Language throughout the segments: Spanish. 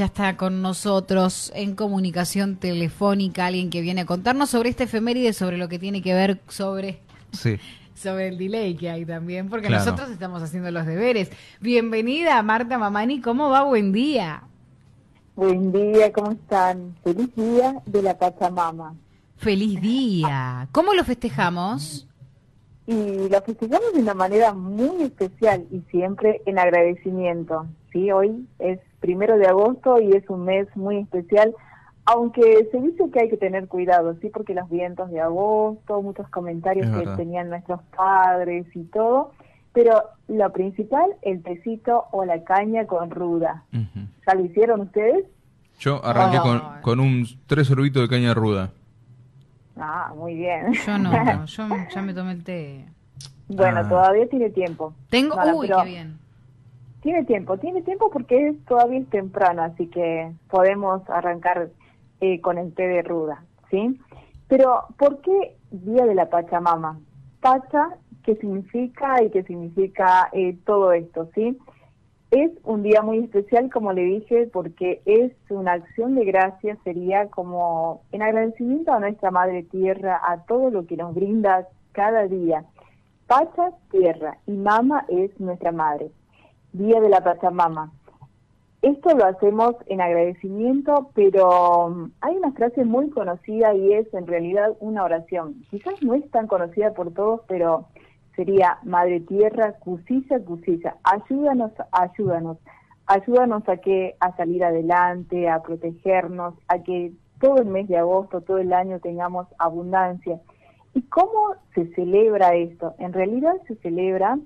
ya está con nosotros en comunicación telefónica alguien que viene a contarnos sobre este efeméride, sobre lo que tiene que ver sobre, Sí. sobre el delay que hay también, porque Claro. nosotros estamos haciendo los deberes. Bienvenida, Marta Mamani, ¿cómo va? Buen día. Buen día, ¿cómo están? Feliz día de la Pachamama. Feliz día. ¿Cómo lo festejamos? Y lo festejamos de una manera muy especial y siempre en agradecimiento. Sí, hoy es primero de agosto y es un mes muy especial, aunque se dice que hay que tener cuidado, sí, porque los vientos de agosto, muchos comentarios Es que verdad. tenían nuestros padres y todo, pero lo principal, el tecito o la caña con ruda. Ujú. ¿Ya lo hicieron ustedes? Yo arranqué con, con un tres sorbitos de caña ruda. Ah, muy bien. Yo no, yo ya me tomé el té. Bueno, Ah. todavía tiene tiempo. Tengo, Nada, uy, qué bien. Tiene tiempo, tiene tiempo porque es, todavía es temprano, así que podemos arrancar eh, con el té de ruda, ¿sí? Pero, ¿por qué Día de la Pachamama? Pacha, ¿qué significa y qué significa eh, todo esto, sí? Es un día muy especial, como le dije, porque es una acción de gracias, sería como en agradecimiento a nuestra Madre Tierra, a todo lo que nos brinda cada día. Pacha, tierra, y mama es nuestra madre. Día de la Pachamama. Esto lo hacemos en agradecimiento, pero um, hay una frase muy conocida y es en realidad una oración. Quizás no es tan conocida por todos, pero sería Madre Tierra, cusilla, cusilla, ayúdanos, ayúdanos, ayúdanos a que a salir adelante, a protegernos, a que todo el mes de agosto, todo el año tengamos abundancia. ¿Y cómo se celebra esto? En realidad se celebra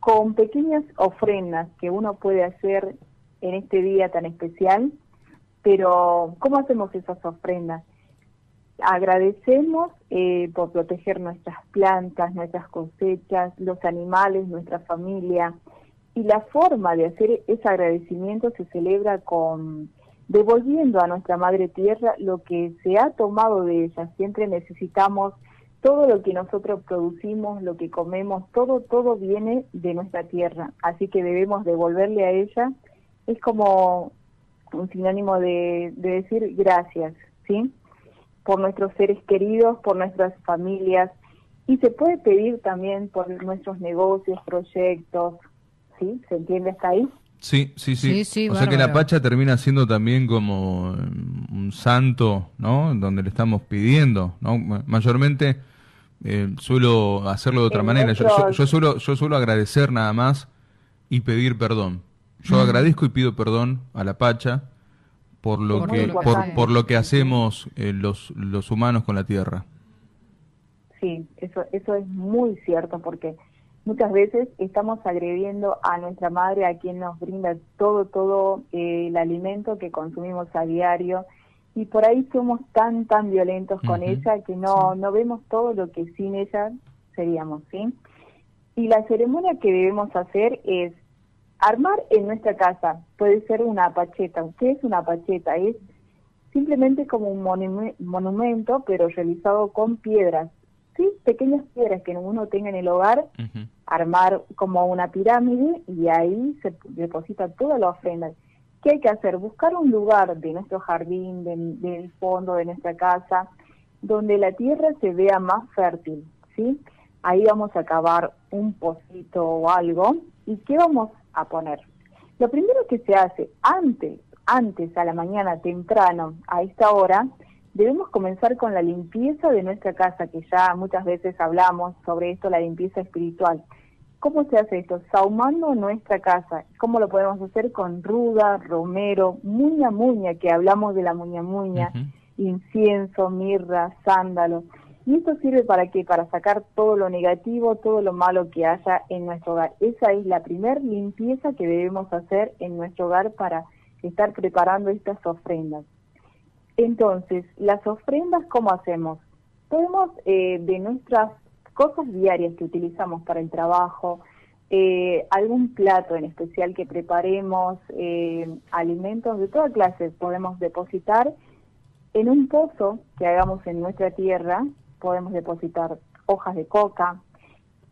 con pequeñas ofrendas que uno puede hacer en este día tan especial, pero ¿cómo hacemos esas ofrendas? Agradecemos eh, por proteger nuestras plantas, nuestras cosechas, los animales, nuestra familia, y la forma de hacer ese agradecimiento se celebra con devolviendo a nuestra madre tierra lo que se ha tomado de ella. Siempre necesitamos todo lo que nosotros producimos, lo que comemos, todo, todo viene de nuestra tierra. Así que debemos devolverle a ella. Es como un sinónimo de, de decir gracias, ¿sí? Por nuestros seres queridos, por nuestras familias. Y se puede pedir también por nuestros negocios, proyectos, ¿sí? ¿Se entiende hasta ahí? Sí, sí, sí. Sí, sí, o sea que la. Pacha termina siendo también como mm, un santo, ¿no? Donde le estamos pidiendo, ¿no? Ma- Mayormente eh, suelo hacerlo de otra En manera. Yo, yo- suelo, yo suelo agradecer nada más y pedir perdón. Yo Mm. agradezco y pido perdón a la Pacha por lo Por que por, lo que hacemos eh, los los humanos con la tierra. Sí, eso, eso es muy cierto porque muchas veces estamos agrediendo a nuestra madre, a quien nos brinda todo, todo eh, el alimento que consumimos a diario y por ahí somos tan, tan violentos con ella que no, no vemos todo lo que sin ella seríamos, ¿sí? Y la ceremonia que debemos hacer es armar en nuestra casa, puede ser una pacheta. ¿Qué es una pacheta? Es simplemente como un monume- monumento, pero realizado con piedras, ¿sí? Pequeñas piedras que uno tenga en el hogar, armar como una pirámide y ahí se deposita toda la ofrenda. ¿Qué hay que hacer? Buscar un lugar de nuestro jardín, del, del fondo de nuestra casa, donde la tierra se vea más fértil, ¿sí? Ahí vamos a cavar un pocito o algo. ¿Y qué vamos a poner? Lo primero que se hace antes, antes a la mañana temprano, a esta hora, debemos comenzar con la limpieza de nuestra casa, que ya muchas veces hablamos sobre esto, la limpieza espiritual. ¿Cómo se hace esto? Saumando nuestra casa. ¿Cómo lo podemos hacer? Con ruda, romero, muña muña, que hablamos de la muña muña, incienso, mirra, sándalo. ¿Y esto sirve para qué? Para sacar todo lo negativo, todo lo malo que haya en nuestro hogar. Esa es la primer limpieza que debemos hacer en nuestro hogar para estar preparando estas ofrendas. Entonces, las ofrendas, ¿cómo hacemos? Podemos, eh, de nuestras cosas diarias que utilizamos para el trabajo, eh, algún plato en especial que preparemos, eh, alimentos de toda clase, podemos depositar en un pozo que hagamos en nuestra tierra, podemos depositar hojas de coca,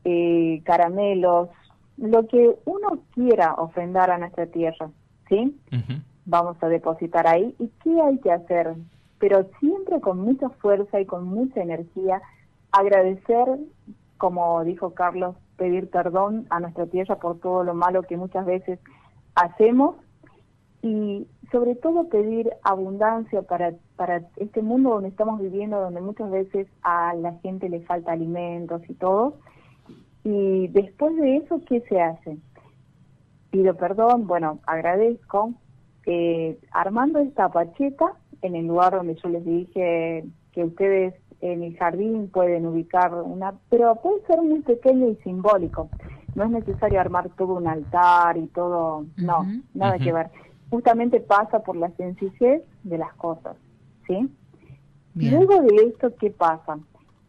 eh, caramelos, lo que uno quiera ofrendar a nuestra tierra, ¿sí? Vamos a depositar ahí. Y qué hay que hacer, pero siempre con mucha fuerza y con mucha energía, agradecer, como dijo Carlos, pedir perdón a nuestra tierra por todo lo malo que muchas veces hacemos y sobre todo pedir abundancia para, para este mundo donde estamos viviendo, donde muchas veces a la gente le falta alimentos y todo. Y después de eso, ¿qué se hace? Pido perdón, bueno, agradezco. Eh, armando esta pacheta en el lugar donde yo les dije que ustedes en el jardín pueden ubicar una, pero puede ser muy pequeño y simbólico. No es necesario armar todo un altar y todo, no, nada que ver justamente pasa por la sencillez de las cosas, ¿sí? Luego de esto, ¿qué pasa?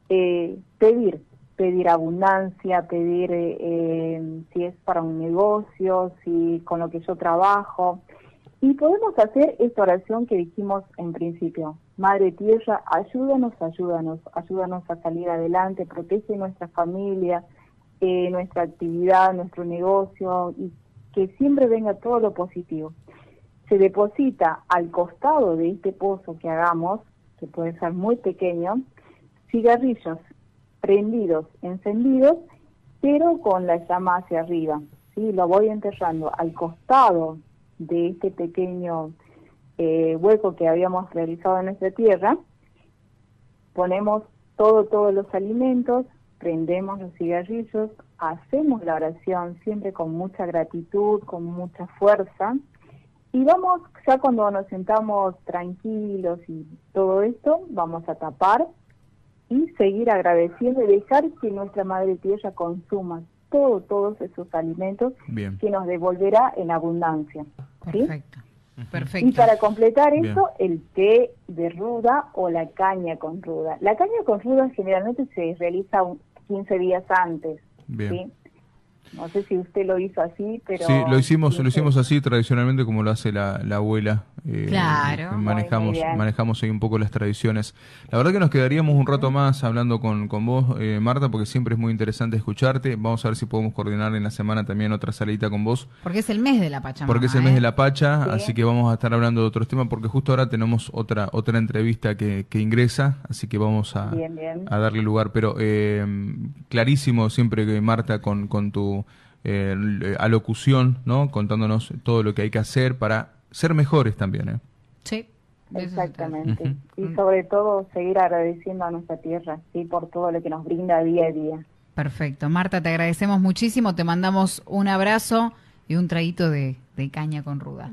Eh, pedir, pedir abundancia, pedir eh, eh, si es para un negocio, si con lo que yo trabajo. Y podemos hacer esta oración que dijimos en principio. Madre Tierra, ayúdanos, ayúdanos, ayúdanos a salir adelante, protege nuestra familia, nuestra actividad, nuestro negocio y que siempre venga todo lo positivo se deposita al costado de este pozo que hagamos, que puede ser muy pequeño, cigarrillos prendidos, encendidos, pero con la llama hacia arriba. ¿sí? Lo voy enterrando al costado de este pequeño eh, hueco que habíamos realizado en nuestra tierra. Ponemos todo, todos los alimentos, prendemos los cigarrillos, hacemos la oración siempre con mucha gratitud, con mucha fuerza y vamos, ya cuando nos sentamos tranquilos y todo esto, vamos a tapar y seguir agradeciendo y dejar que nuestra Madre Tierra consuma todo, todos esos alimentos que nos devolverá en abundancia. Perfecto. Perfecto. Y para completar eso, el té de ruda o la caña con ruda. La caña con ruda generalmente se realiza 15 días antes. Bien. No sé si usted lo hizo así, pero... Sí, lo hicimos, lo hicimos así tradicionalmente como lo hace la, la abuela. Eh, claro. Manejamos, manejamos ahí un poco las tradiciones. La verdad que nos quedaríamos un rato más hablando con, con vos, eh, Marta, porque siempre es muy interesante escucharte. Vamos a ver si podemos coordinar en la semana también otra salita con vos. Porque es el mes de la Pacha. Porque es el mes de ¿eh? la Pacha, así que vamos a estar hablando de otros temas, porque justo ahora tenemos otra otra entrevista que, que ingresa, así que vamos a, a darle lugar. Pero clarísimo siempre que Marta con, con tu eh, alocución, ¿no? Contándonos todo lo que hay que hacer para ser mejores también, ¿eh? Sí. Exactamente. Y sobre todo seguir agradeciendo a nuestra tierra, sí, por todo lo que nos brinda día a día. Perfecto. Marta, te agradecemos muchísimo, te mandamos un abrazo y un traguito de, caña con ruda.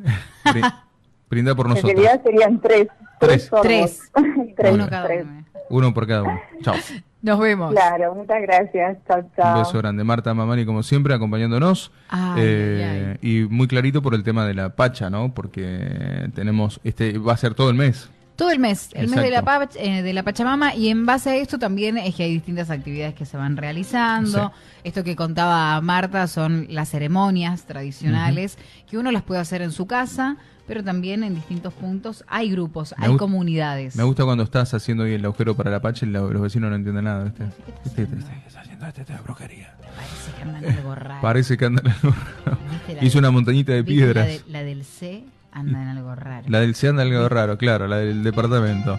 Brinda por nosotros. En realidad serían tres. Tres. Tres. tres. Uno, cada uno. Uno por cada uno. Chao. Nos vemos. Claro, muchas gracias. Chao, chao. Un beso grande. Marta Mamani, como siempre, acompañándonos. Eh, y muy clarito por el tema de la Pacha, ¿no? Porque tenemos, este va a ser todo el mes. Todo el mes, el mes de la, eh, de la Pachamama y en base a esto también es que hay distintas actividades que se van realizando. Esto que contaba Marta son las ceremonias tradicionales que uno las puede hacer en su casa, pero también en distintos puntos hay grupos, hay comunidades. Me gusta cuando estás haciendo el agujero para la pacha y los vecinos no entienden nada. ¿viste? ¿Qué estás haciendo este de brujería? Parece que andan algo raro. Parece que andan algo raro. Hizo una montañita de piedras. La, la del C anda en algo raro. La del C anda en algo raro, claro, la del departamento.